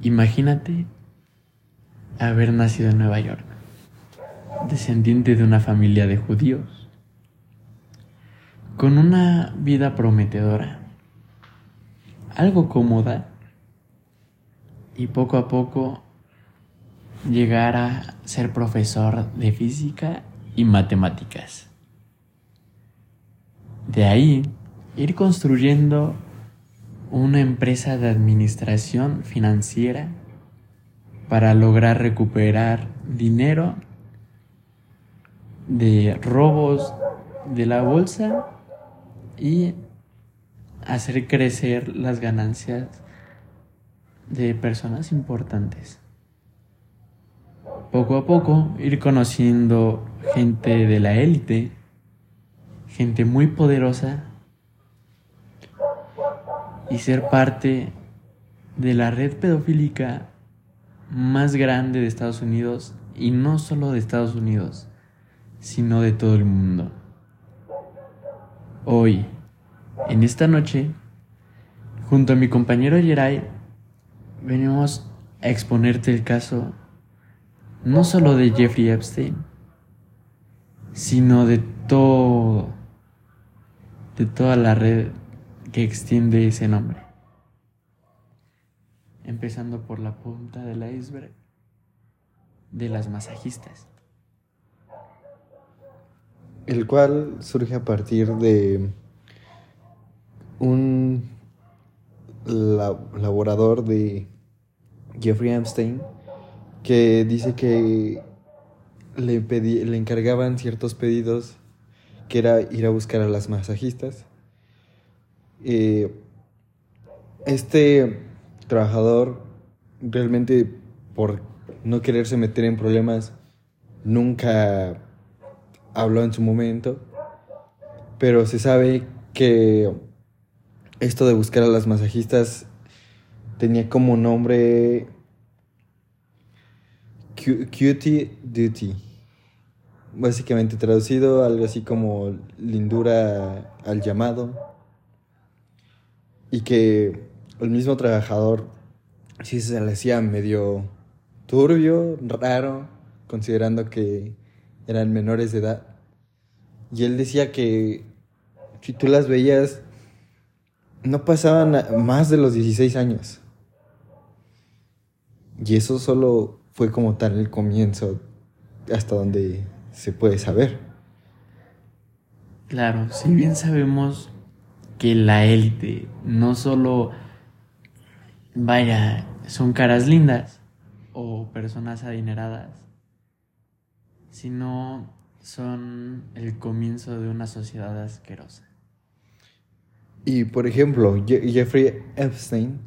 Imagínate haber nacido en Nueva York, descendiente de una familia de judíos, con una vida prometedora, algo cómoda, y poco a poco llegar a ser profesor de física y matemáticas. De ahí, ir construyendo una empresa de administración financiera para lograr recuperar dinero de robos de la bolsa y hacer crecer las ganancias de personas importantes. Poco a poco ir conociendo gente de la élite, gente muy poderosa y ser parte de la red pedofílica más grande de Estados Unidos y no solo de Estados Unidos, sino de todo el mundo. Hoy, en esta noche, junto a mi compañero Jerai, venimos a exponerte el caso no solo de Jeffrey Epstein, sino de todo, de toda la red que extiende ese nombre. Empezando por la punta del iceberg de las masajistas. El cual surge a partir de un laborador de Jeffrey Epstein que dice que le, le encargaban ciertos pedidos que era ir a buscar a las masajistas eh, este trabajador realmente por no quererse meter en problemas nunca habló en su momento, pero se sabe que esto de buscar a las masajistas tenía como nombre Cutie Duty. Básicamente traducido algo así como lindura al llamado y que el mismo trabajador sí se le hacía medio turbio, raro, considerando que eran menores de edad. Y él decía que si tú las veías, no pasaban más de los 16 años. Y eso solo fue como tal el comienzo, hasta donde se puede saber. Claro, si bien sabemos que la élite no solo, vaya, son caras lindas o personas adineradas, sino son el comienzo de una sociedad asquerosa. Y por ejemplo, Jeffrey Epstein,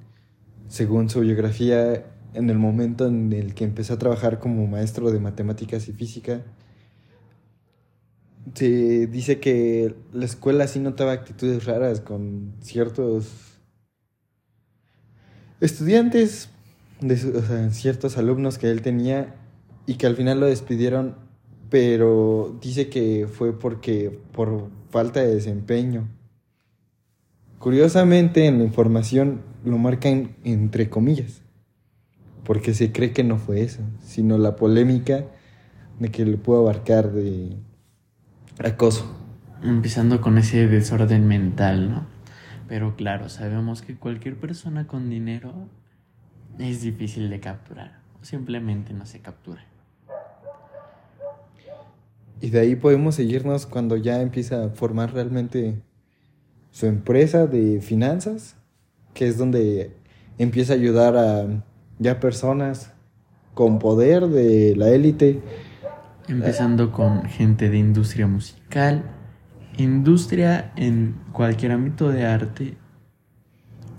según su biografía, en el momento en el que empezó a trabajar como maestro de matemáticas y física, se dice que la escuela sí notaba actitudes raras con ciertos estudiantes, o sea, ciertos alumnos que él tenía y que al final lo despidieron, pero dice que fue porque por falta de desempeño. Curiosamente en la información lo marcan entre comillas, porque se cree que no fue eso, sino la polémica de que le pudo abarcar de acoso. Empezando con ese desorden mental, ¿no? Pero claro, sabemos que cualquier persona con dinero es difícil de capturar. O simplemente no se captura. Y de ahí podemos seguirnos cuando ya empieza a formar realmente su empresa de finanzas, que es donde empieza a ayudar a ya personas con poder de la élite Empezando con gente de industria musical, industria en cualquier ámbito de arte,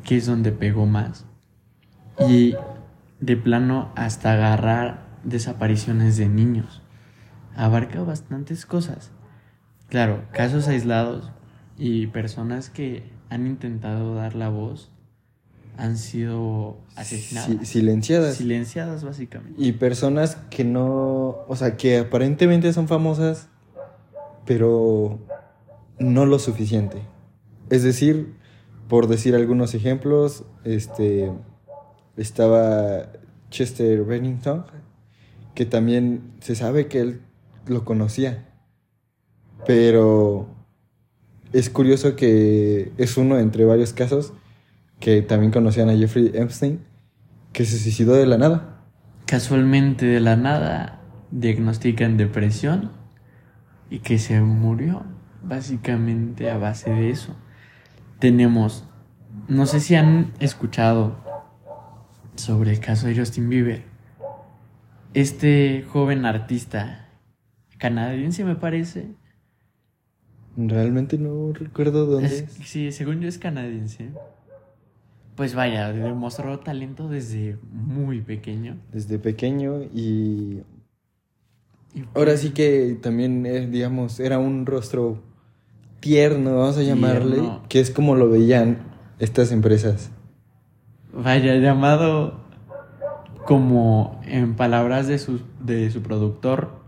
que es donde pegó más. Y de plano hasta agarrar desapariciones de niños. Abarca bastantes cosas. Claro, casos aislados y personas que han intentado dar la voz han sido asesinadas. silenciadas. Silenciadas, básicamente. Y personas que no, o sea, que aparentemente son famosas, pero no lo suficiente. Es decir, por decir algunos ejemplos, este, estaba Chester Bennington, que también se sabe que él lo conocía. Pero es curioso que es uno entre varios casos que también conocían a Jeffrey Epstein, que se suicidó de la nada. Casualmente de la nada diagnostican depresión y que se murió básicamente a base de eso. Tenemos, no sé si han escuchado sobre el caso de Justin Bieber. Este joven artista canadiense me parece. Realmente no recuerdo dónde Es- es. sí, según yo es canadiense. Pues vaya, demostró talento desde muy pequeño. Desde pequeño y Y ahora sí que también, eh, digamos, era un rostro tierno, vamos a llamarle, Tierno. que es como lo veían estas empresas. Vaya, llamado como en palabras de su, de su productor,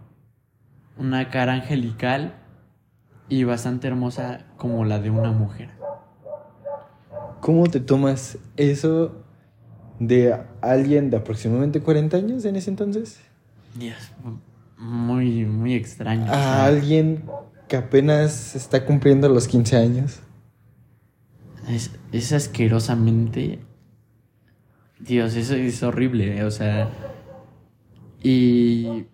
una cara angelical y bastante hermosa como la de una mujer. ¿Cómo te tomas eso de alguien de aproximadamente 40 años en ese entonces? Y es muy, muy extraño. A alguien que apenas está cumpliendo los 15 años. Es, es asquerosamente. Dios, eso es horrible, o sea. Y.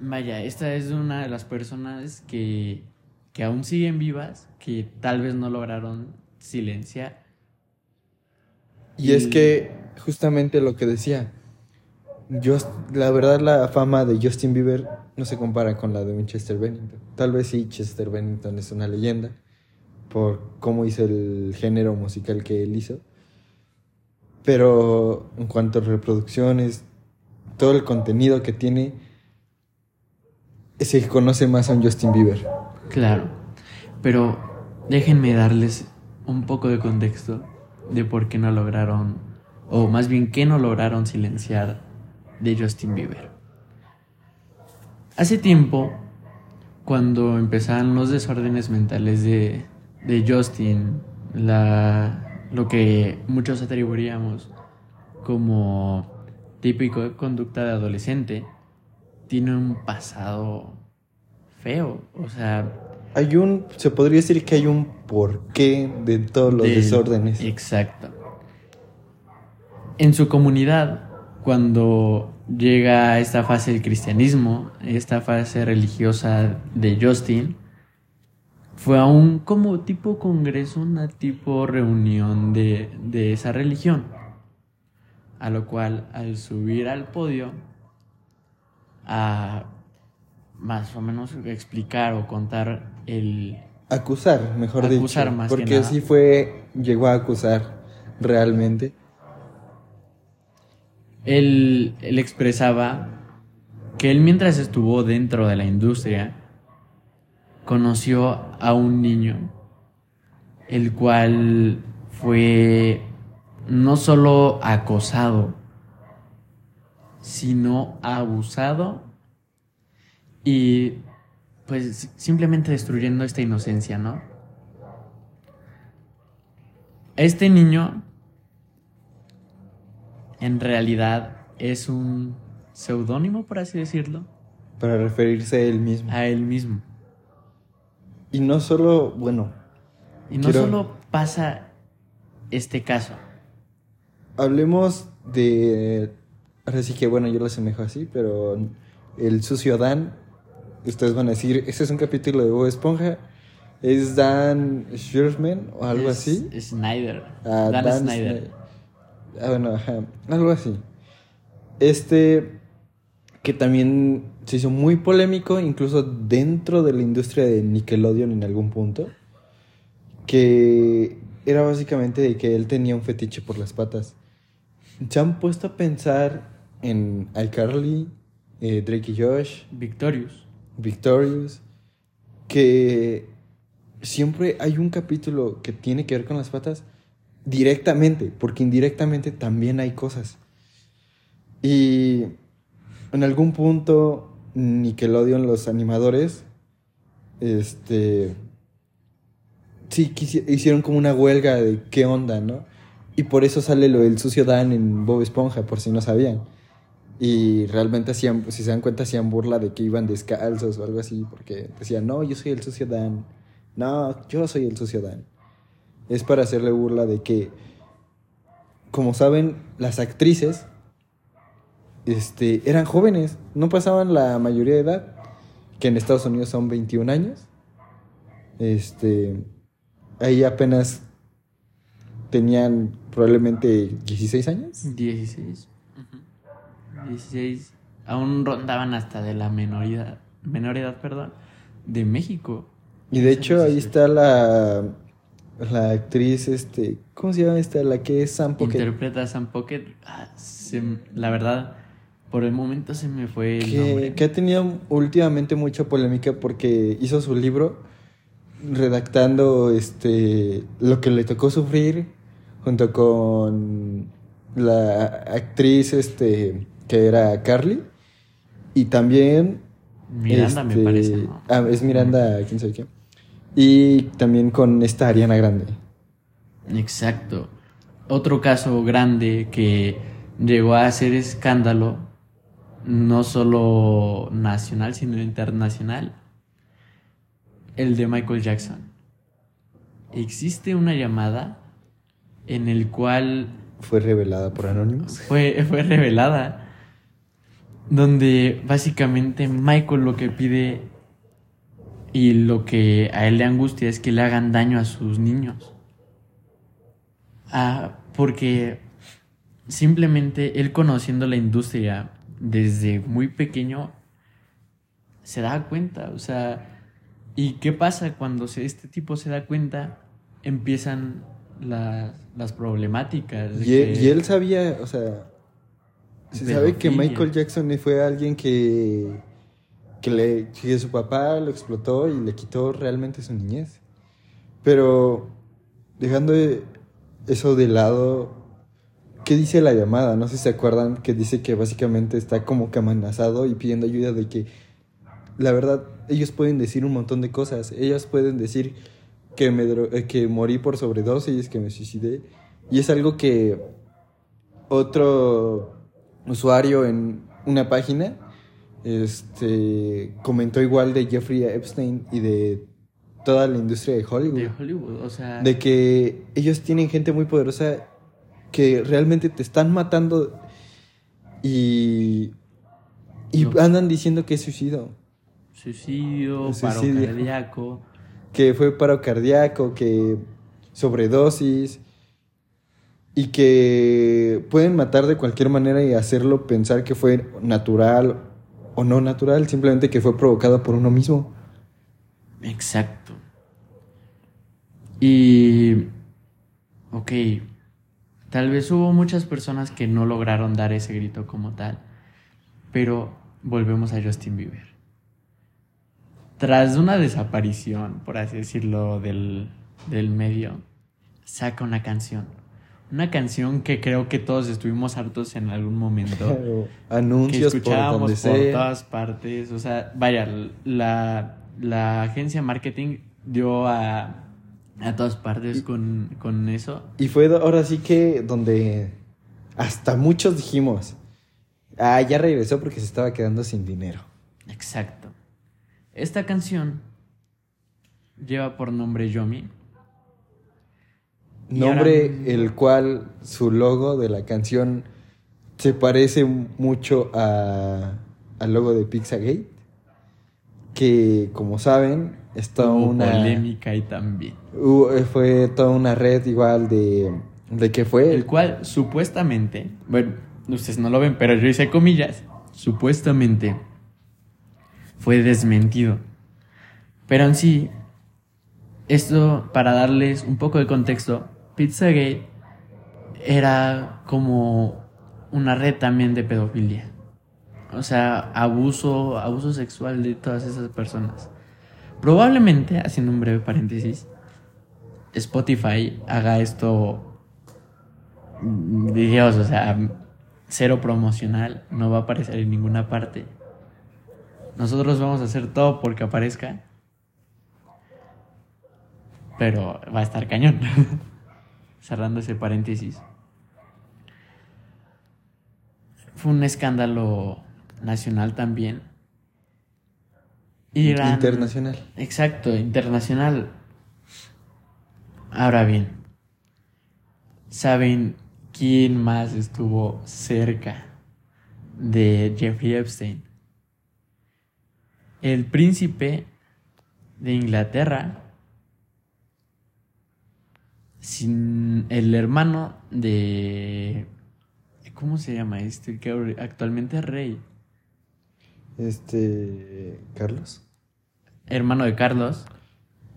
Vaya, esta es una de las personas que, que aún siguen vivas, que tal vez no lograron silenciar. Y es que justamente lo que decía, yo, la verdad la fama de Justin Bieber no se compara con la de un Chester Bennington. Tal vez sí, Chester Bennington es una leyenda por cómo hizo el género musical que él hizo. Pero en cuanto a reproducciones, todo el contenido que tiene, se conoce más a un Justin Bieber. Claro. Pero déjenme darles un poco de contexto de por qué no lograron, o más bien qué no lograron silenciar de Justin Bieber. Hace tiempo, cuando empezaban los desórdenes mentales de, de Justin, la, lo que muchos atribuiríamos como típico de conducta de adolescente, tiene un pasado feo. O sea, Hay un, se podría decir que hay un porqué de todos los desórdenes. Exacto. En su comunidad, cuando llega esta fase del cristianismo, esta fase religiosa de Justin, fue a un como tipo congreso, una tipo reunión de, de esa religión. A lo cual, al subir al podio, a más o menos explicar o contar el, Acusar, mejor Acusar dicho. más que porque nada. sí fue, llegó a acusar realmente. Él, él expresaba que él mientras estuvo dentro de la industria conoció a un niño el cual fue no solo acosado sino abusado y pues simplemente destruyendo esta inocencia, ¿no? Este niño en realidad es un seudónimo, por así decirlo, Para referirse a él mismo. a él mismo. Y no solo, bueno, Y no Quiero- solo pasa este caso, hablemos de. Ahora sí que, bueno, yo lo asemejo así, pero el sucio Dan. Ustedes van a decir, ese es un capítulo de Bob Esponja. Es Dan Schurman o algo es así. Snyder. Ah, Dan, Dan Snyder. Snyder. Ah, bueno, ajá, algo así. Este que también se hizo muy polémico, incluso dentro de la industria de Nickelodeon en algún punto, que era básicamente de que él tenía un fetiche por las patas. ¿Se han puesto a pensar en iCarly, eh, Drake y Josh, Victorious. Victorious, que siempre hay un capítulo que tiene que ver con las patas directamente, porque indirectamente también hay cosas. Y en algún punto Nickelodeon, los animadores, este, sí, hicieron como una huelga de qué onda, ¿no? Y por eso sale lo del sucio Dan en Bob Esponja, por si no sabían. Y realmente hacían, si se dan cuenta, hacían burla de que iban descalzos o algo así, porque decían, no, yo soy el sucio Dan. No, yo soy el sucio Dan. Es para hacerle burla de que, como saben, las actrices este, eran jóvenes, no pasaban la mayoría de edad, que en Estados Unidos son 21 años. Este, ahí apenas tenían probablemente 16 años. 16. 16. Aún rondaban hasta de la menoridad, menor edad, perdón, de México. Y de hecho ahí está la, la actriz, este, ¿cómo se llama esta? La que es Sam Pocket. Interpreta a Sam Pocket. Ah, se- la verdad, por el momento se me fue el que, nombre. que ha tenido últimamente mucha polémica porque hizo su libro redactando este lo que le tocó sufrir junto con la actriz este que era Carly y también Miranda me este, parece, ¿no? ah, es Miranda quién sabe qué y también con esta Ariana Grande Exacto. Otro caso grande que llegó a hacer escándalo, no solo nacional, sino internacional, el de Michael Jackson. Existe una llamada en el cual fue revelada por Anonymous fue, fue revelada, donde básicamente Michael lo que pide y lo que a él le angustia es que le hagan daño a sus niños. Ah, porque simplemente él conociendo la industria desde muy pequeño se da cuenta, o sea, ¿y qué pasa cuando se- este tipo se da cuenta? Empiezan las, las problemáticas. Y que- y él sabía, o sea, se sabe que. Michael Jackson fue alguien que, que, le, que su papá lo explotó y le quitó realmente su niñez. Pero dejando eso de lado, ¿qué dice la llamada? No sé si se acuerdan que dice que básicamente está como que amenazado y pidiendo ayuda de que, la verdad, ellos pueden decir un montón de cosas. Ellos pueden decir que, me dro- eh, que morí por sobredosis, que me suicidé. Y es algo que otro usuario en una página este, comentó igual de Jeffrey Epstein y de toda la industria de Hollywood. de Hollywood, o sea, De que ellos tienen gente muy poderosa que realmente te están matando y, y No. andan diciendo que es suicidio. suicidio, paro cardíaco. que fue paro cardíaco, que sobredosis y que pueden matar de cualquier manera y hacerlo pensar que fue natural o no natural, simplemente que fue provocado por uno mismo. Exacto. Y, ok, tal vez hubo muchas personas que no lograron dar ese grito como tal, pero volvemos a Justin Bieber. Tras una desaparición, por así decirlo, del, del medio, saca una canción. Una canción que creo que todos estuvimos hartos en algún momento. que Anuncios por escuchábamos por, todas partes. O sea, vaya, la, la agencia marketing dio a, a todas partes con, con eso. Y fue ahora sí que donde hasta muchos dijimos, ah, ya regresó porque se estaba quedando sin dinero. Exacto. Esta canción lleva por nombre Yomi. Nombre el cual su logo de la canción se parece mucho a, al logo de Pizzagate. Que como saben, es toda Hubo una. polémica y también. hubo- fue toda una red igual de. ¿De qué fue? El cual supuestamente, bueno, ustedes no lo ven, pero yo hice comillas, supuestamente fue desmentido. Pero en sí, esto para darles un poco de contexto, Pizzagate era como una red también de pedofilia. O sea, abuso, abuso sexual de todas esas personas. Probablemente, haciendo un breve paréntesis, Spotify haga esto Dios, o sea, cero promocional, no va a aparecer en ninguna parte. Nosotros vamos a hacer todo porque aparezca. Pero va a estar cañón. cerrando ese paréntesis, fue un escándalo nacional también. Irán, internacional. Exacto, internacional. Ahora bien, ¿saben quién más estuvo cerca de Jeffrey Epstein? El príncipe de Inglaterra, sin el hermano de ¿Cómo se llama este? Que actualmente es rey. Este. Carlos. Hermano de Carlos.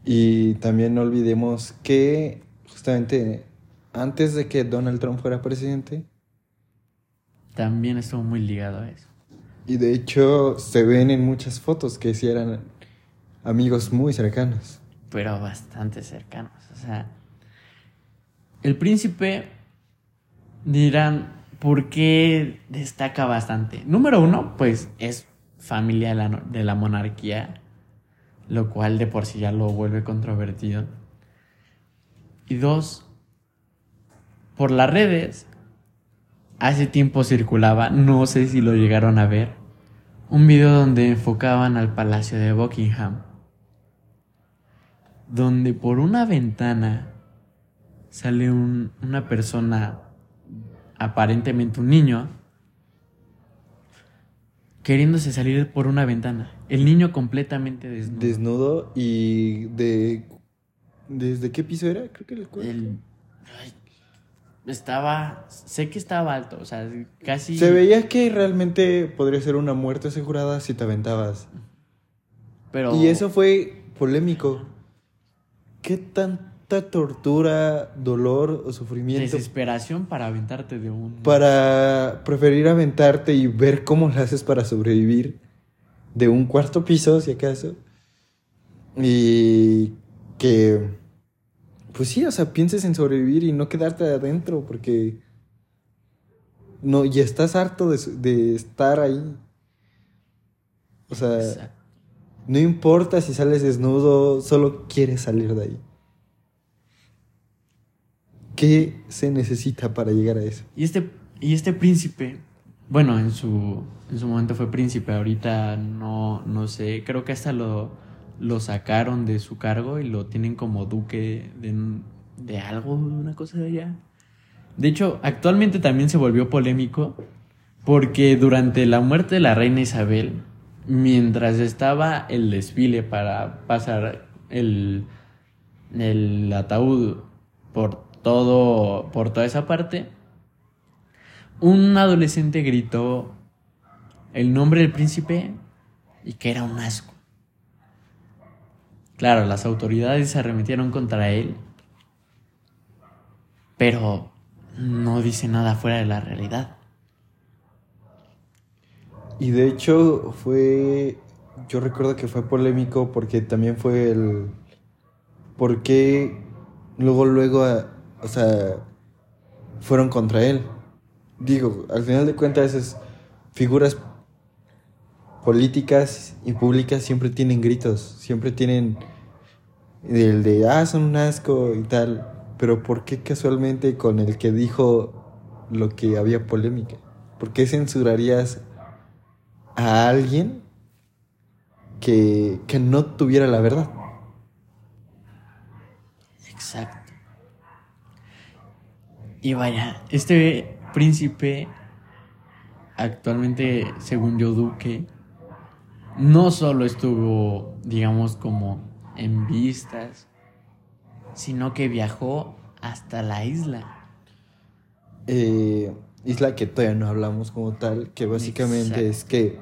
Y también no olvidemos que justamente antes de que Donald Trump fuera presidente. También estuvo muy ligado a eso. Y de hecho se ven en muchas fotos que sí eran amigos muy cercanos. Pero bastante cercanos. O sea, el príncipe dirán, ¿Por qué destaca bastante? Número uno, pues es familia de la, monarquía, lo cual de por sí ya lo vuelve controvertido. Y dos, por las redes, hace tiempo circulaba, no sé si lo llegaron a ver, un video donde enfocaban al Palacio de Buckingham, donde por una ventana sale una persona aparentemente un niño, queriéndose salir por una ventana. El niño completamente desnudo. Desnudo y de... ¿Desde qué piso era? Creo que el, estaba... Sé que estaba alto, o sea, casi... Se veía que realmente podría ser una muerte asegurada si te aventabas. Pero... Y eso fue polémico. ¿Qué tan tortura, dolor o sufrimiento. Desesperación para aventarte de un... Para preferir aventarte y ver cómo lo haces para sobrevivir de un cuarto piso, si acaso. Y que, pues sí, o sea, pienses en sobrevivir y no quedarte adentro porque... No, y estás harto de, de estar ahí. O sea, no importa si sales desnudo, solo quieres salir de ahí. ¿Qué se necesita para llegar a eso? Y este, y este príncipe, bueno, en su, en su momento fue príncipe, ahorita no, no sé, creo que hasta lo, lo sacaron de su cargo y lo tienen como duque de, de algo, una cosa de allá. De hecho, actualmente también se volvió polémico porque durante la muerte de la reina Isabel, mientras estaba el desfile para pasar el, el ataúd por todo, por toda esa parte, un adolescente gritó el nombre del príncipe y que era un asco. Claro, las autoridades se arremetieron contra él, pero no dice nada fuera de la realidad. Y de hecho fue, yo recuerdo que fue polémico porque también fue el, porque luego, luego o sea, fueron contra él. Digo, al final de cuentas esas figuras políticas y públicas siempre tienen gritos, siempre tienen el de, ah, son un asco y tal, pero ¿por qué casualmente con el que dijo lo que había polémica? ¿Por qué censurarías a alguien que, que no tuviera la verdad? Exacto. Y vaya, este príncipe, actualmente, según yo, Duque, no solo estuvo, digamos, como en vistas, sino que viajó hasta la isla. Eh, isla que todavía no hablamos como tal, que básicamente es que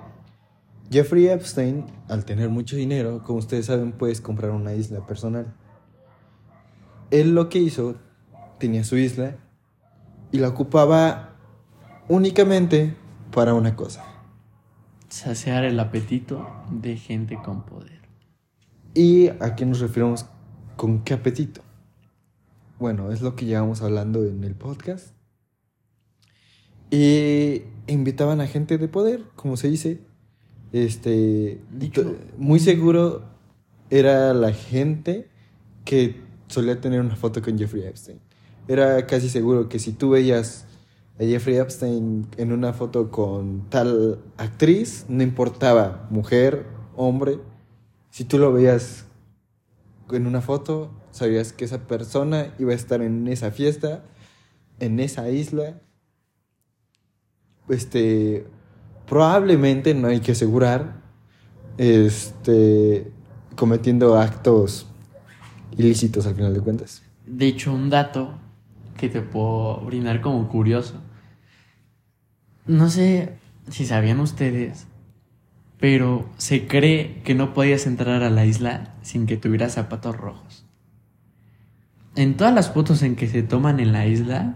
Jeffrey Epstein, al tener mucho dinero, como ustedes saben, puedes comprar una isla personal. Él lo que hizo, tenía su isla y la ocupaba únicamente para una cosa. Saciar el apetito de gente con poder. ¿Y a qué nos referimos con qué apetito? Bueno, es lo que llevamos hablando en el podcast. Y invitaban a gente de poder, como se dice. Este, muy seguro era la gente que solía tener una foto con Jeffrey Epstein. Era casi seguro que si tú veías a Jeffrey Epstein en una foto con tal actriz, no importaba, mujer, hombre, si tú lo veías en una foto, sabías que esa persona iba a estar en esa fiesta, en esa isla. Este, probablemente, no hay que asegurar, este, cometiendo actos ilícitos al final de cuentas. De hecho, un dato que te puedo brindar como curioso. No sé si sabían ustedes, pero se cree que no podías entrar a la isla sin que tuvieras zapatos rojos. En todas las fotos en que se toman en la isla,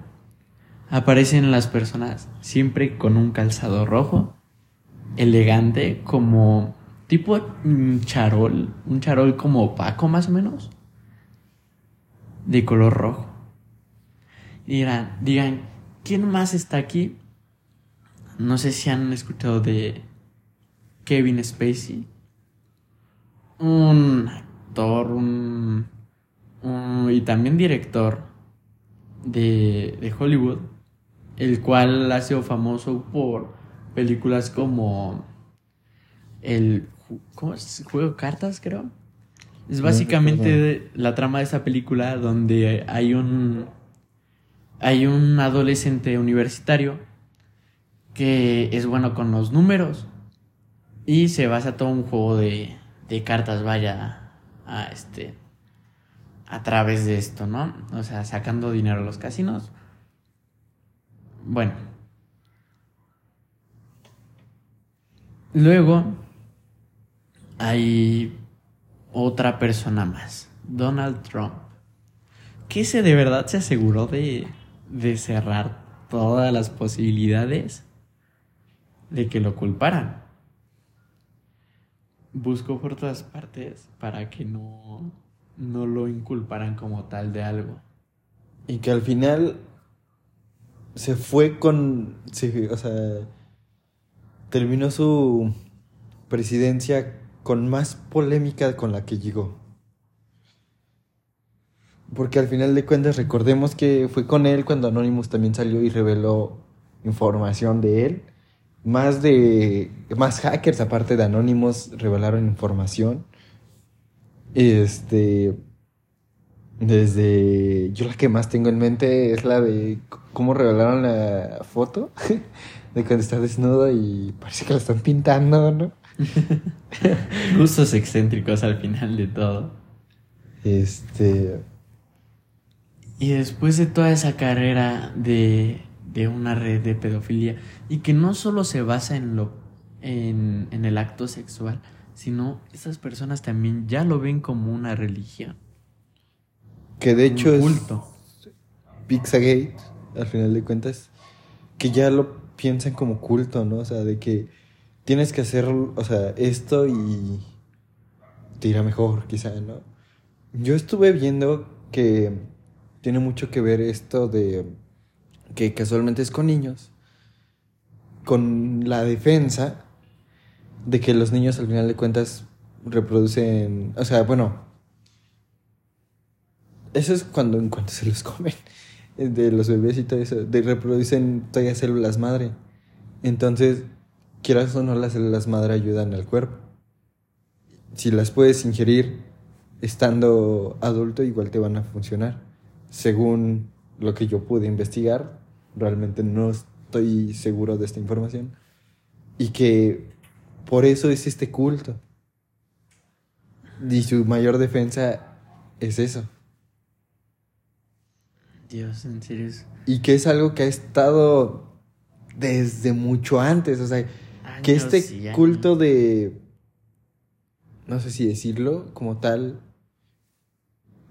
aparecen las personas siempre con un calzado rojo, elegante, como tipo un charol, un charol como opaco más o menos, de color rojo. Dirán, digan, ¿quién más está aquí? No sé si han escuchado de Kevin Spacey. Un actor, un, un- y también director de, de Hollywood, el cual ha sido famoso por películas como el ¿cómo es? juego de cartas, creo. Es básicamente la trama de esa película donde hay un hay un adolescente universitario que es bueno con los números y se basa todo un juego de, de cartas, vaya, a este a través de esto, ¿no? O sea, sacando dinero a los casinos. Bueno. Luego hay otra persona más, Donald Trump, que se de verdad se aseguró de, de cerrar todas las posibilidades de que lo culparan. Buscó por todas partes para que no, no lo inculparan como tal de algo. Y que al final se fue con. o sea. Terminó su presidencia con más polémica con la que llegó. Porque al final de cuentas, recordemos que fue con él cuando Anonymous también salió y reveló información de él. Más de. Más hackers, aparte de Anonymous, revelaron información. Este. Desde. Yo la que más tengo en mente es la de cómo revelaron la foto de cuando está desnudo y parece que la están pintando, ¿no? Gustos excéntricos al final de todo. Este. Y después de toda esa carrera de, de una red de pedofilia, y que no solo se basa en, lo, en, en el acto sexual, sino estas personas también ya lo ven como una religión. Que de hecho un es culto. Pizzagate, al final de cuentas. Que ya lo piensan como culto, ¿no? O sea, de que tienes que hacer, o sea, esto y te irá mejor, quizá, ¿no? Yo estuve viendo que tiene mucho que ver esto de que casualmente es con niños, con la defensa de que los niños al final de cuentas reproducen, o sea, bueno, eso es cuando en cuanto se los comen, de los bebés y todo eso, de reproducen todavía células madre. Entonces, quieras o no, las células madre ayudan al cuerpo. Si las puedes ingerir estando adulto, igual te van a funcionar. Según lo que yo pude investigar, realmente no estoy seguro de esta información. Y que por eso es este culto. Y su mayor defensa es eso. Dios, en serio. Y que es algo que ha estado desde mucho antes. O sea, que este culto de. No sé si decirlo como tal.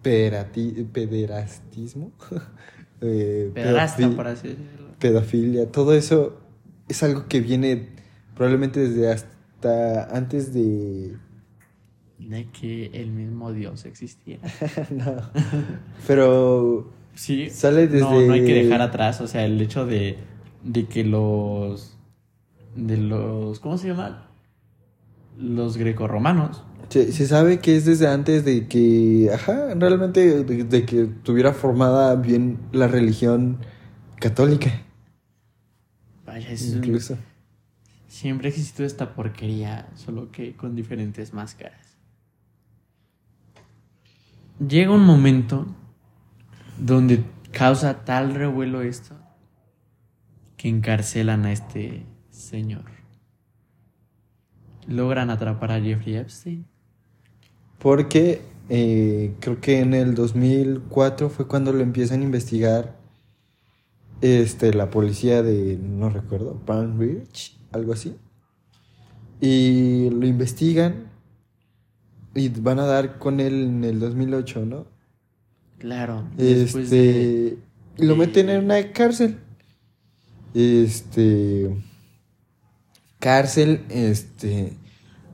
Perati, pederastismo. eh, Pederasta, pedofi- por así decirlo. pedofilia. Todo eso es algo que viene probablemente desde hasta antes de. De que el mismo Dios existiera. no. Pero. Sí. Sale No, desde- no hay que dejar atrás, o sea, el hecho de, de que los. de los. ¿Cómo se llama? Los grecorromanos Se, se sabe que es desde antes de que, ajá, realmente de, de que tuviera formada bien la religión católica, Vaya, es un- incluso. siempre ha existido esta porquería, solo que con diferentes máscaras. Llega un momento donde causa tal revuelo esto que encarcelan a este señor. Logran atrapar a Jeffrey Epstein. Porque eh, creo que en el 2004 fue cuando lo empiezan a investigar este, la policía de, no recuerdo, Palm Beach, algo así. Y lo investigan y van a dar con él en el 2008, ¿no? Claro. Este, de... y lo de- meten en una cárcel. Este, cárcel, este,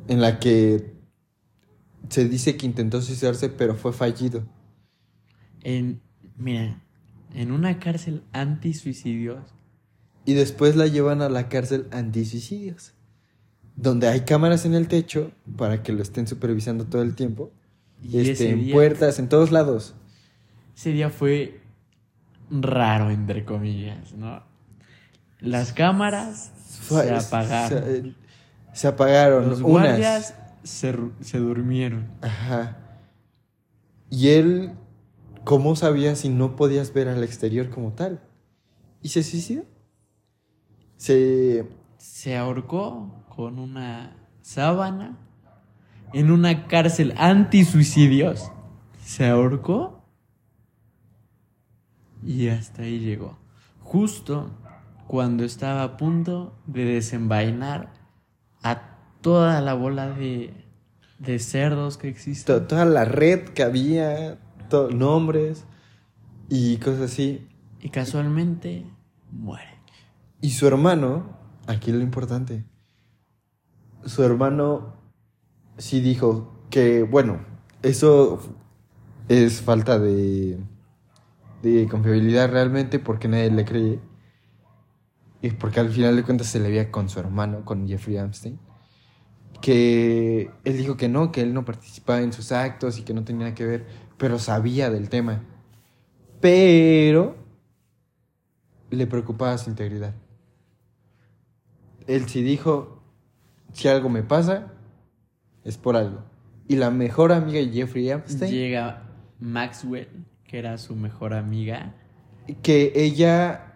en la que se dice que intentó suicidarse, pero fue fallido. En, mira, en una cárcel anti-suicidios. Y después la llevan a la cárcel antisuicidios, donde hay cámaras en el techo para que lo estén supervisando todo el tiempo. Y este, en día- puertas, en todos lados. Ese día fue raro, entre comillas, ¿no? Las cámaras Fue- se apagaron. Se, se apagaron. Los unas. Se, se durmieron. Ajá. Y él, ¿cómo sabía si no podías ver al exterior como tal? ¿Y se suicidó? Se... Se ahorcó con una sábana en una cárcel anti-suicidios. Se ahorcó y hasta ahí llegó. Justo cuando estaba a punto de desenvainar toda la bola de, de cerdos que existe. to- toda la red que había, to- nombres y cosas así. Y casualmente muere. Y su hermano, aquí lo importante, su hermano sí dijo que, bueno, eso es falta de, de confiabilidad realmente porque nadie le cree. Y porque al final de cuentas se le veía con su hermano, con Jeffrey Epstein. Que él dijo que no, que él no participaba en sus actos y que no tenía nada que ver, pero sabía del tema. Pero le preocupaba su integridad. Él sí dijo, si algo me pasa, es por algo. Y la mejor amiga de Jeffrey Epstein, Llega Maxwell, que era su mejor amiga. que ella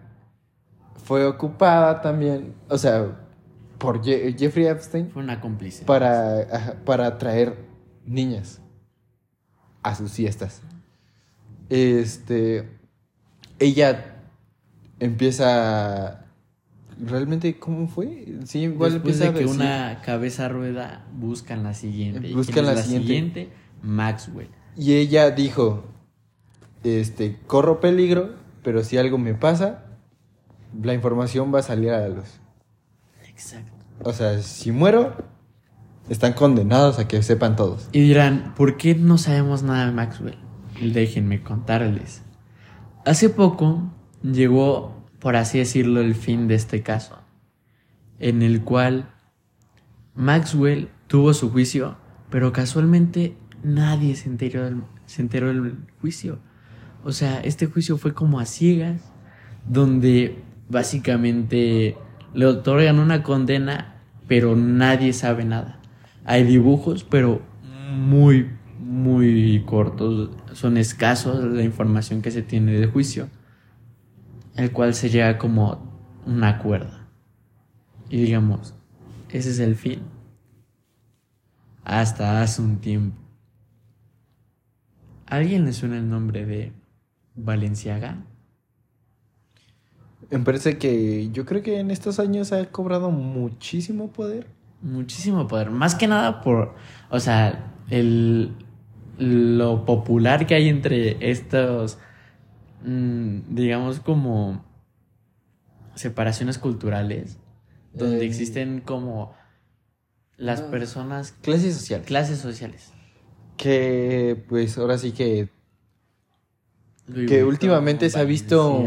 fue ocupada también, o sea, por Je- Jeffrey Epstein Fue una cómplice. para, para traer niñas a sus fiestas. Este, ella empieza, realmente, ¿cómo fue? Sí, igual Después empieza de que una cabeza rueda, buscan la siguiente. ¿Y Buscan es la siguiente. Maxwell. Y ella dijo, este, corro peligro, pero si algo me pasa, la información va a salir a la luz. Exacto. O sea, si muero, están condenados a que sepan todos. Y dirán, ¿por qué no sabemos nada de Maxwell? Déjenme contarles. Hace poco llegó, por así decirlo, el fin de este caso, en el cual Maxwell tuvo su juicio, pero casualmente nadie se enteró del, se enteró del juicio. O sea, este juicio fue como a ciegas, donde básicamente le otorgan una condena, pero nadie sabe nada. Hay dibujos, pero muy, muy cortos. Son escasos la información que se tiene del juicio, el cual se llega como un acuerdo. Y digamos, ese es el fin. Hasta hace un tiempo. ¿A ¿Alguien le suena el nombre de Valenciaga? Me parece que yo creo que en estos años ha cobrado muchísimo poder. Muchísimo poder. Más que nada por, o sea, el, lo popular que hay entre estos, mm, digamos, como separaciones culturales, donde Eh. existen como las Ah. personas, Clases sociales. clases sociales. Que pues ahora sí que, que últimamente se ha visto,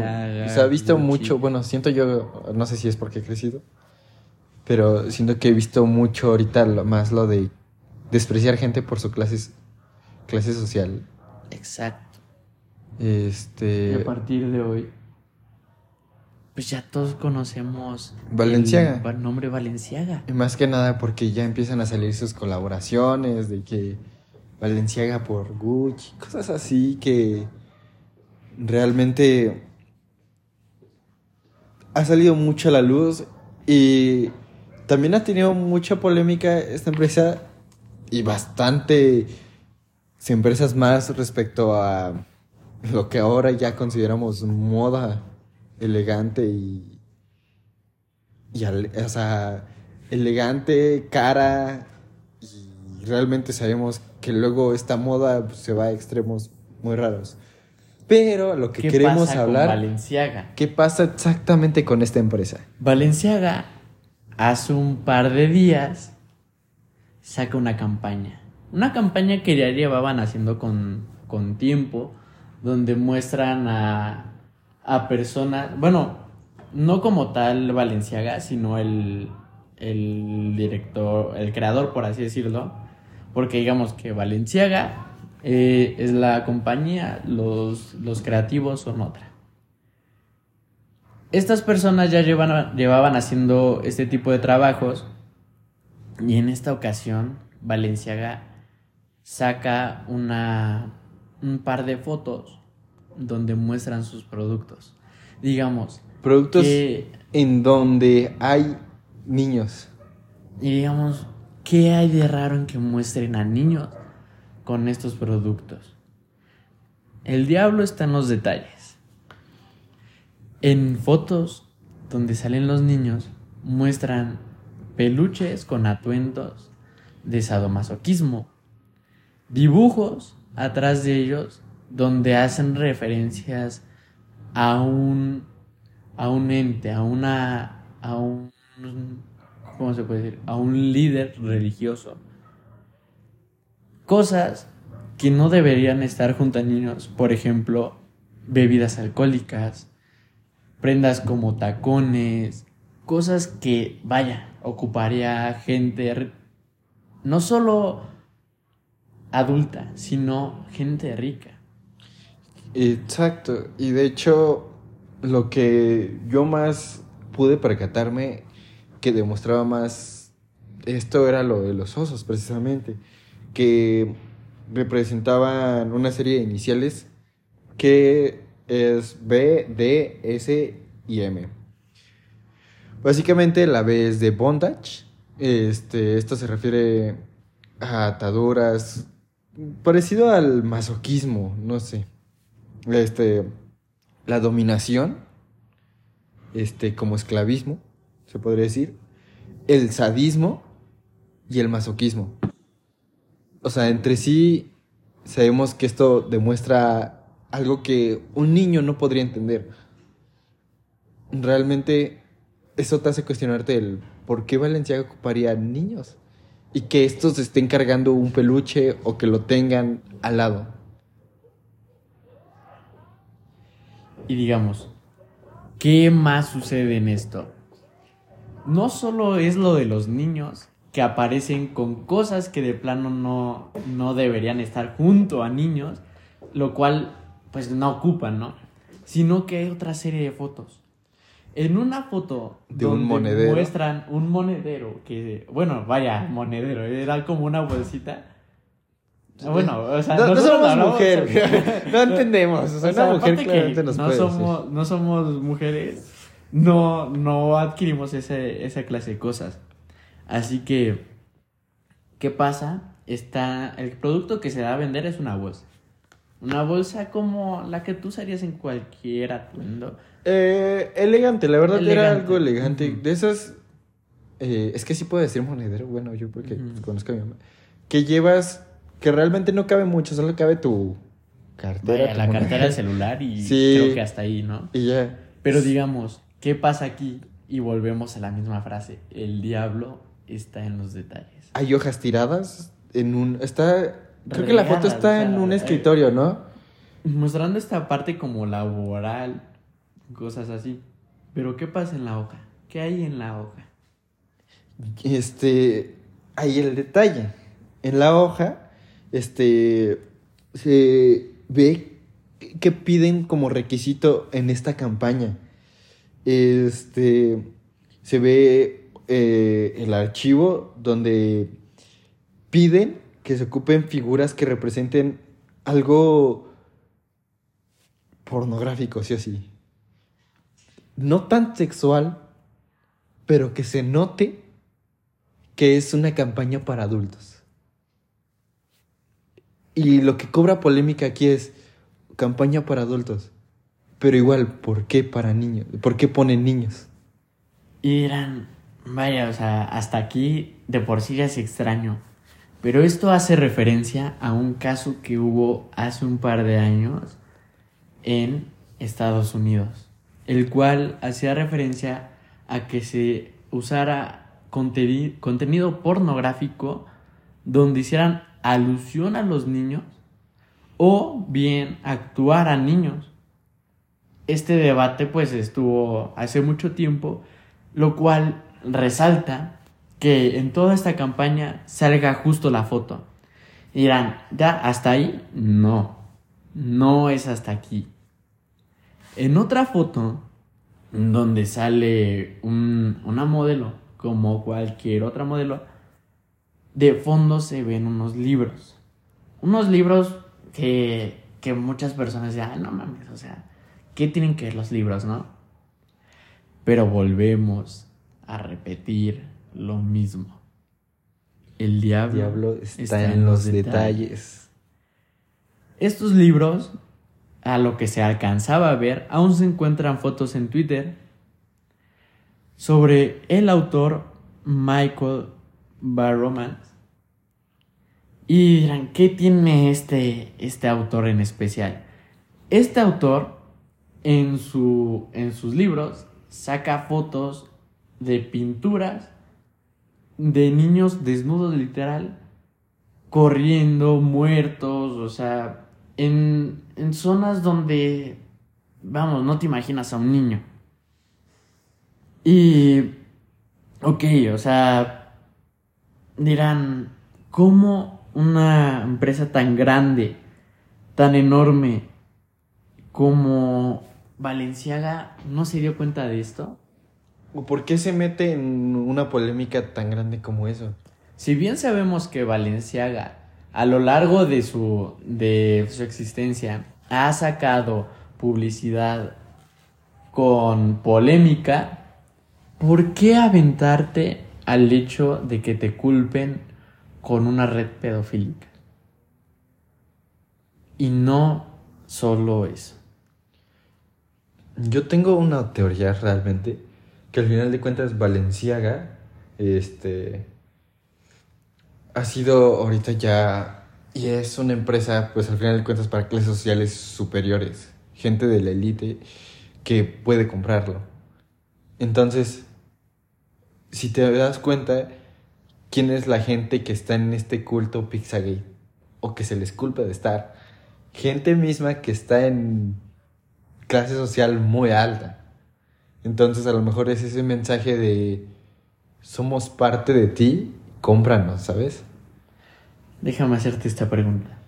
se ha visto mucho, bueno, siento yo, no sé si es porque he crecido, pero siento que he visto mucho ahorita lo- más lo de despreciar gente por su clase, clase social. Exacto. Este. Y a partir de hoy, pues ya todos conocemos Valenciaga. el nombre Valenciaga. Y más que nada porque ya empiezan a salir sus colaboraciones de que Valenciaga por Gucci, cosas así que realmente ha salido mucho a la luz y también ha tenido mucha polémica esta empresa y bastante empresas más respecto a lo que ahora ya consideramos moda elegante y y o sea, elegante, cara, y realmente sabemos que luego esta moda pues, se va a extremos muy raros. Pero lo que ¿Qué queremos pasa hablar, con Valenciaga? ¿qué pasa exactamente con esta empresa? Valenciaga hace un par de días saca una campaña. Una campaña que ya llevaban haciendo con, con tiempo, donde muestran a, a personas, bueno, no como tal Valenciaga, sino el, el director, el creador, por así decirlo, porque digamos que Valenciaga eh, es la compañía, los, los creativos son otra. Estas personas ya llevan, llevaban haciendo este tipo de trabajos y en esta ocasión Valenciaga saca una, un par de fotos donde muestran sus productos. Digamos, Productos que, en donde hay niños. y digamos, ¿qué hay de raro en que muestren a niños con estos productos? El diablo está en los detalles. En fotos donde salen los niños muestran peluches con atuendos de sadomasoquismo, dibujos atrás de ellos donde hacen referencias a un a un ente, a una a un ¿cómo se puede decir? a un líder religioso. Cosas que no deberían estar junto a niños, por ejemplo, bebidas alcohólicas, prendas como tacones, cosas que, vaya, ocuparía gente, no solo adulta, sino gente rica. Exacto. Y de hecho, lo que yo más pude percatarme que demostraba más esto era lo de los osos, precisamente. Que representaban una serie de iniciales que es B, D, S y M. Básicamente la B es de bondage. Este, esto se refiere a ataduras parecido al masoquismo, no sé. Este, la dominación, este, como esclavismo, se podría decir, el sadismo y el masoquismo. O sea, entre sí sabemos que esto demuestra algo que un niño no podría entender. Realmente eso te hace cuestionarte el por qué Valenciaga ocuparía niños y que estos estén cargando un peluche o que lo tengan al lado. Y digamos, ¿qué más sucede en esto? No solo es lo de los niños que aparecen con cosas que de plano no, no deberían estar junto a niños, lo cual pues no ocupan, ¿no? Sino que hay otra serie de fotos. En una foto De un donde monedero. muestran un monedero que, bueno, vaya, monedero, era como una bolsita. Bueno, o sea, no, no somos hablamos- mujer, no entendemos. O sea, o sea, una mujer claramente nos no puede somos, decir. no somos mujeres, no, no adquirimos ese, esa clase de cosas. Así que, ¿qué pasa? Está, el producto que se da a vender es una bolsa. Una bolsa como la que tú usarías en cualquier atuendo. Eh, elegante, la verdad era Elegante. algo elegante. De esas. eh, es que sí puedo decir monedero, bueno, yo porque conozco a mi mamá. Que llevas. Que realmente no cabe mucho, solo cabe tu cartera. Vaya, tu la cartera del celular y Sí. creo que hasta ahí, ¿no? Y ya. Pero digamos, ¿qué pasa aquí? Y volvemos a la misma frase. El diablo está en los detalles. Hay hojas tiradas en un. Está. Creo que la foto está en un escritorio, ¿no? Mostrando esta parte como laboral, cosas así. Pero ¿qué pasa en la hoja? ¿Qué hay en la hoja? Este. Ahí el detalle. en la hoja, este, se ve que piden como requisito en esta campaña. Este, se ve eh, el archivo donde piden que se ocupen figuras que representen algo pornográfico, sí o sí. No tan sexual, pero que se note que es una campaña para adultos. Y lo que cobra polémica aquí es campaña para adultos. Pero igual, ¿por qué para niños? ¿Por qué ponen niños? Y dirán, vaya, o sea, hasta aquí de por sí ya es extraño. Pero esto hace referencia a un caso que hubo hace un par de años en Estados Unidos, el cual hacía referencia a que se usara contenido pornográfico donde hicieran alusión a los niños o bien actuar a niños. Este debate pues estuvo hace mucho tiempo, lo cual resalta que en toda esta campaña salga justo la foto. Y dirán, ¿ya hasta ahí? No, no es hasta aquí. En otra foto, donde sale una modelo, como cualquier otra modelo, de fondo se ven unos libros. Unos libros que, que muchas personas dicen, no mames, o sea, ¿qué tienen que ver los libros, no? Pero volvemos a repetir lo mismo. El diablo, está, en, los detalles. Estos libros, a lo que se alcanzaba a ver, aún se encuentran fotos en Twitter sobre el autor Michael Barromans. Y dirán, ¿qué tiene este, este autor en especial? Este autor en, su, en sus libros saca fotos de pinturas de niños desnudos literal, corriendo, muertos, o sea, en, en zonas donde, vamos, no te imaginas a un niño. Y, ok, o sea, dirán, ¿cómo una empresa tan grande, tan enorme como Valenciaga no se dio cuenta de esto? ¿O por qué se mete en una polémica tan grande como eso? Si bien sabemos que Valenciaga a lo largo de su, de su existencia ha sacado publicidad con polémica, ¿por qué aventarte al hecho de que te culpen con una red pedofílica? Y no solo eso. Yo tengo una teoría realmente que al final de cuentas Valenciaga, este, ha sido ahorita ya, y es una empresa, pues al final de cuentas para clases sociales superiores, gente de la élite que puede comprarlo. Entonces, si te das cuenta, ¿quién es la gente que está en este culto Pizzagate? O que se les culpa de estar. Gente misma que está en clase social muy alta. Entonces a lo mejor es ese mensaje de somos parte de ti, cómpranos, ¿sabes? Déjame hacerte esta pregunta.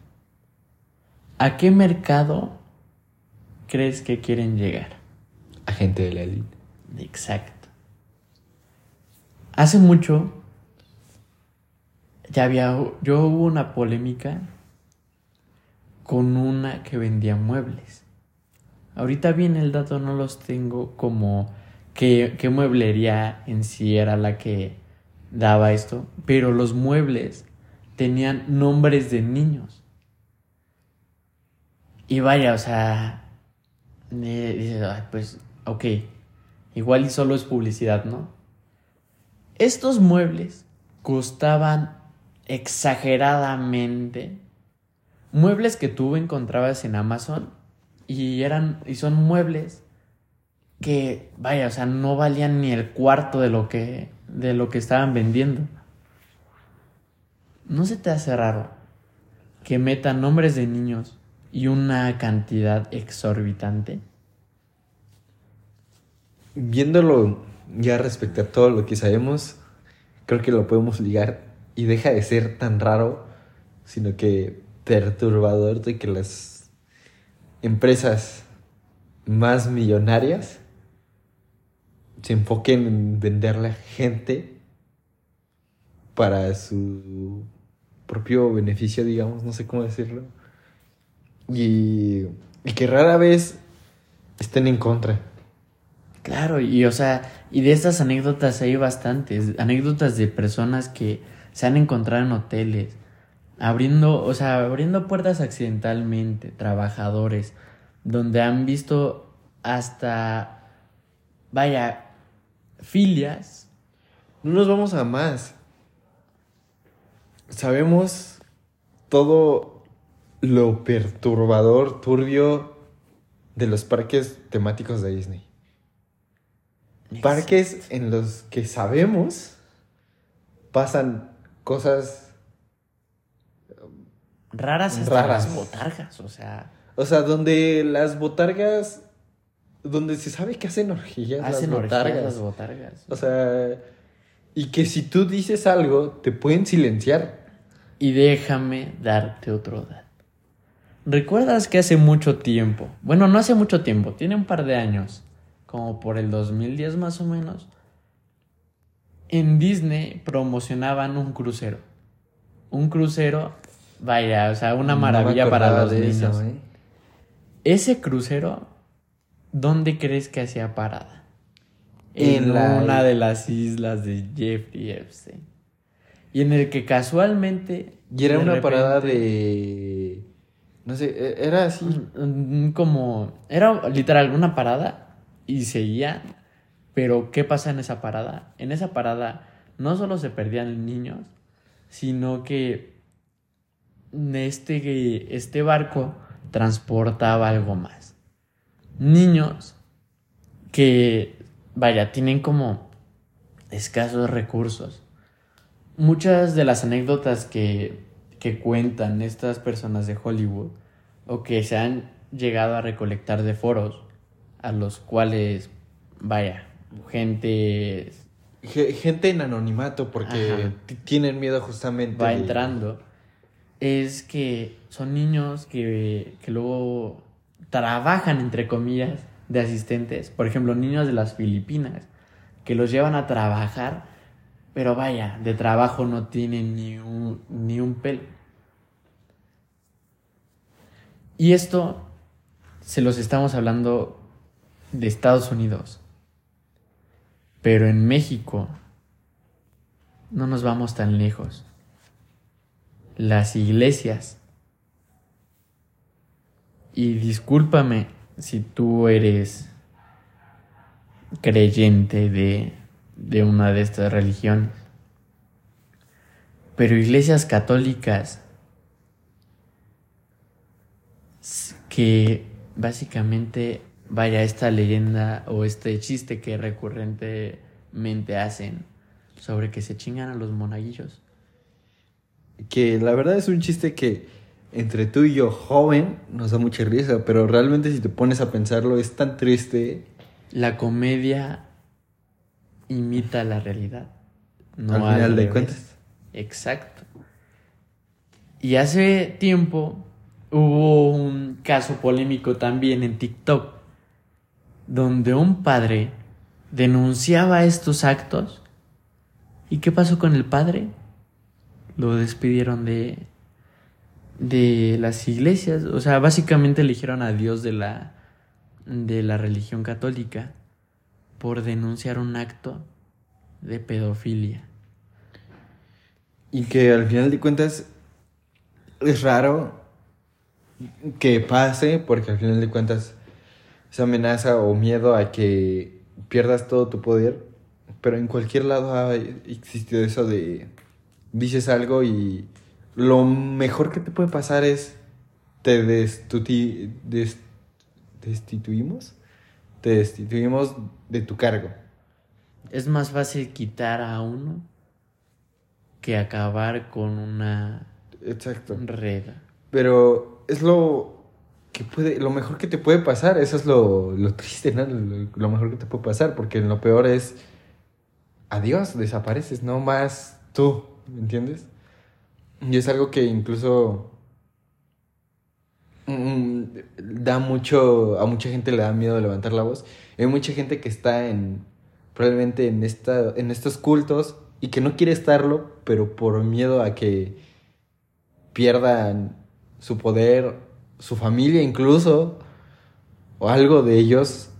¿A qué mercado crees que quieren llegar? A gente de la élite. Exacto. Hace mucho ya había yo hubo una polémica con una que vendía muebles. Ahorita bien el dato no los tengo como qué, qué mueblería en sí era la que daba esto, pero los muebles tenían nombres de niños. Y vaya, o sea, dices, pues, ok, igual y solo es publicidad, ¿no? Estos muebles costaban exageradamente. Muebles que tú encontrabas en Amazon y eran, y son muebles que, vaya, o sea, no valían ni el cuarto de lo que, de lo que estaban vendiendo. ¿No se te hace raro que metan nombres de niños y una cantidad exorbitante? Viéndolo ya respecto a todo lo que sabemos, creo que lo podemos ligar y deja de ser tan raro, sino que perturbador de que las empresas más millonarias se enfoquen en venderle a gente para su propio beneficio, digamos, no sé cómo decirlo. Y, y que rara vez estén en contra. Claro, y o sea, y de estas anécdotas hay bastantes, anécdotas de personas que se han encontrado en hoteles, abriendo, o sea, abriendo puertas accidentalmente, trabajadores, donde han visto hasta, vaya, filias. No nos vamos a más. Sabemos todo lo perturbador, turbio de los parques temáticos de Disney. Parques en los que sabemos pasan cosas raras hasta Raras. las botargas, o sea, O sea, donde las botargas. Donde se sabe que hacen orgías hacen las orgías botargas. las botargas. O sea. Y que si tú dices algo, te pueden silenciar. Y déjame darte otro dato. ¿Recuerdas que hace mucho tiempo, bueno, no hace mucho tiempo, tiene un par de años, como por el 2010 más o menos, en Disney promocionaban un crucero. Un crucero, vaya, o sea, una No maravilla para los de niños. eso, ¿eh? Ese crucero, ¿dónde crees que hacía parada? En En la- una de las islas de Jeffrey Epstein. Y en el que casualmente. Y era una parada de. No sé, e- era así. Como. Era literal una parada y seguían. Pero, ¿qué pasa en esa parada? En esa parada no solo se perdían niños, sino que este, este barco transportaba algo más. Niños que, vaya, tienen como escasos recursos. Muchas de las anécdotas que, que cuentan estas personas de Hollywood o que se han llegado a recolectar de foros a los cuales, vaya, gente Ge- Gente en anonimato porque Ajá. tienen miedo justamente. va de- entrando es que son niños que, que luego trabajan, entre comillas, de asistentes. Por ejemplo, niños de las Filipinas, que los llevan a trabajar, pero vaya, de trabajo no tienen ni un, ni un pelo. Y esto se los estamos hablando de Estados Unidos. Pero en México no nos vamos tan lejos. Las iglesias. Y discúlpame si tú eres creyente de, de una de estas religiones. Pero iglesias católicas que básicamente vaya esta leyenda o este chiste que recurrentemente hacen sobre que se chingan a los monaguillos. Que la verdad es un chiste que entre tú y yo, joven, nos da mucha risa, pero realmente si te pones a pensarlo es tan triste. La comedia imita la realidad. No Al final al de cuentas. Exacto. Y hace tiempo hubo un caso polémico también en TikTok, donde un padre denunciaba estos actos. ¿Y qué pasó con el padre? Lo despidieron de, de las iglesias. O sea, básicamente eligieron a Dios de la, de la religión católica por denunciar un acto de pedofilia. Y que al final de cuentas es raro que pase, porque al final de cuentas es amenaza o miedo a que pierdas todo tu poder. Pero en cualquier lado ha existido eso de dices algo y lo mejor que te puede pasar es te destuti- destituimos, te destituimos de tu cargo. Es más fácil quitar a uno que acabar con una Exacto. red. Pero es lo que puede, lo mejor que te puede pasar, eso es lo, lo triste, ¿no? Lo, lo mejor que te puede pasar, porque lo peor es adiós, desapareces, no más tú. ¿Me entiendes? Y es algo que incluso mm, da mucho, a mucha gente le da miedo levantar la voz. Hay mucha gente que está en, probablemente en, esta, en estos cultos y que no quiere estarlo, pero por miedo a que pierdan su poder, su familia incluso, o algo de ellos,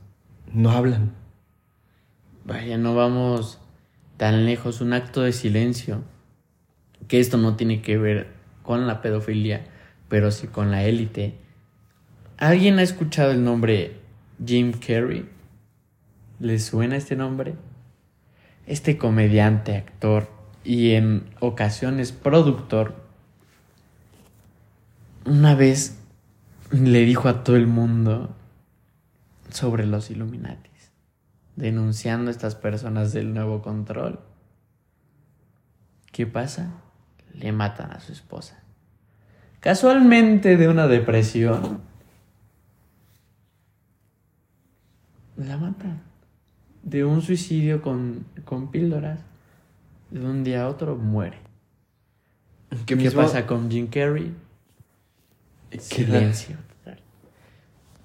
no hablan. Vaya, no vamos tan lejos. Un acto de silencio. Que esto no tiene que ver con la pedofilia, pero sí con la élite. ¿Alguien ha escuchado el nombre Jim Carrey? ¿Le suena este nombre? Este comediante, actor y en ocasiones productor, una vez le dijo a todo el mundo sobre los Illuminatis, denunciando a estas personas del nuevo control. ¿Qué pasa? Le matan a su esposa. Casualmente de una depresión. La matan. De un suicidio con, con píldoras. De un día a otro muere. ¿Qué, pasa con Jim Carrey? Silencio.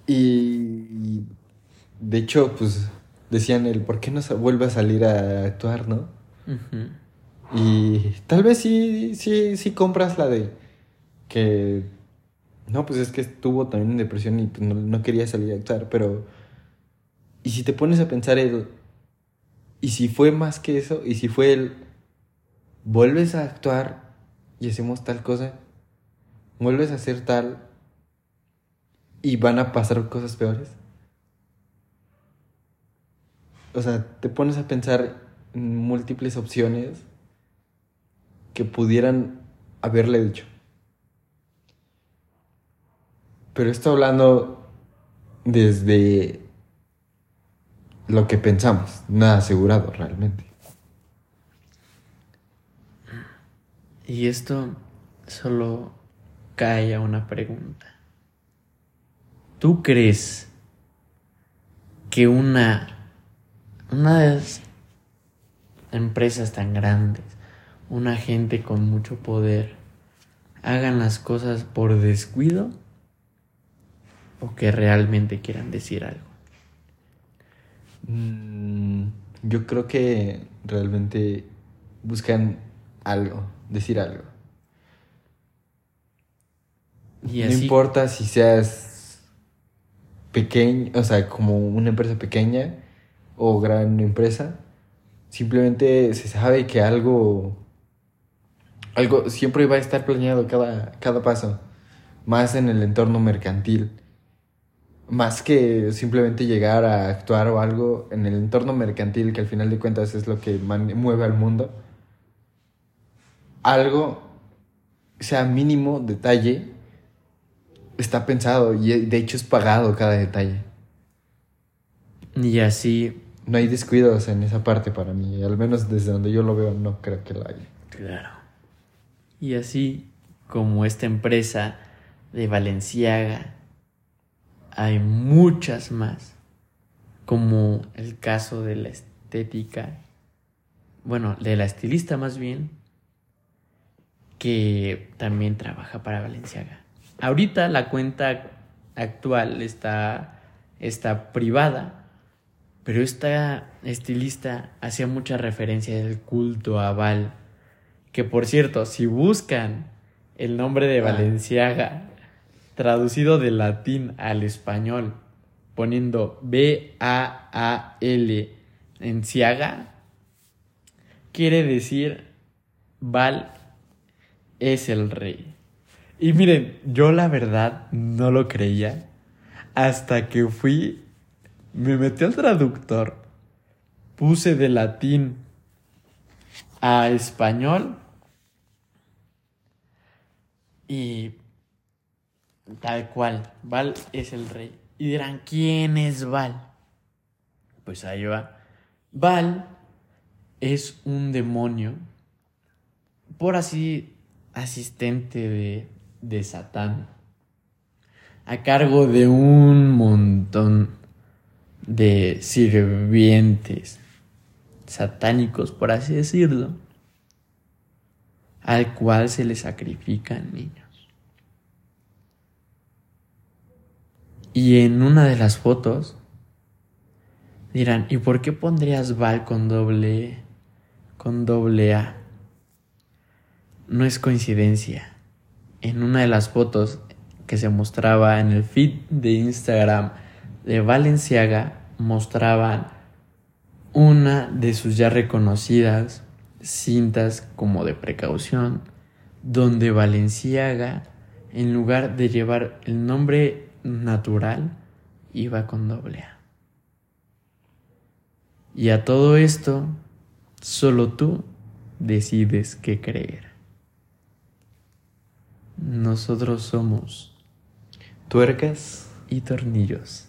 Y, de hecho, pues decían el por qué no vuelve a salir a actuar, ¿no? Y tal vez sí, sí, sí compras la de que no, pues es que estuvo también en depresión y pues no, quería salir a actuar, pero y si te pones a pensar el y si fue más que eso, y si fue el vuelves a actuar y hacemos tal cosa, vuelves a hacer tal y van a pasar cosas peores. O sea, te pones a pensar en múltiples opciones que pudieran haberle dicho. Pero estoy hablando desde lo que pensamos, nada asegurado realmente. Y esto solo cae a una pregunta. ¿Tú crees que una, una de empresas tan grandes, una gente con mucho poder, hagan las cosas por descuido o que realmente quieran decir algo? Mm, yo creo que realmente buscan algo, decir algo. ¿Y no importa si seas pequeño, o sea, como una empresa pequeña o gran empresa, simplemente se sabe que algo, algo siempre va a estar planeado cada, cada paso, más en el entorno mercantil. Más que simplemente llegar a actuar o algo en el entorno mercantil, que al final de cuentas es lo que mueve al mundo, algo, sea mínimo detalle, está pensado y de hecho es pagado cada detalle. Y así... No hay descuidos en esa parte para mí, al menos desde donde yo lo veo no creo que lo haya. Claro. Y así como esta empresa de Valenciaga, hay muchas más, como el caso de la estética, bueno, de la estilista más bien, que también trabaja para Valenciaga. Ahorita la cuenta actual está, está privada, pero esta estilista hacía mucha referencia del culto a Val. Que por cierto, si buscan el nombre de ah. Valenciaga traducido del latín al español, poniendo B-A-A-L en Ciaga, quiere decir Val es el rey. Y miren, yo la verdad no lo creía hasta que fui, me metí al traductor, puse de latín a español y tal cual, Val es el rey. Y dirán, ¿quién es Val? Pues ahí va. Val es un demonio, por así asistente de de Satán, a cargo de un montón de sirvientes satánicos, por así decirlo, al cual se le sacrifican niños. Y en una de las fotos dirán, ¿y por qué pondrías Val con doble con doble A? No es coincidencia. En una de las fotos que se mostraba en el feed de Instagram de Valenciaga mostraban una de sus ya reconocidas cintas como de precaución, donde Valenciaga, en lugar de llevar el nombre natural, iba con doble A. Y a todo esto, solo tú decides qué creer. Nosotros somos tuercas y tornillos.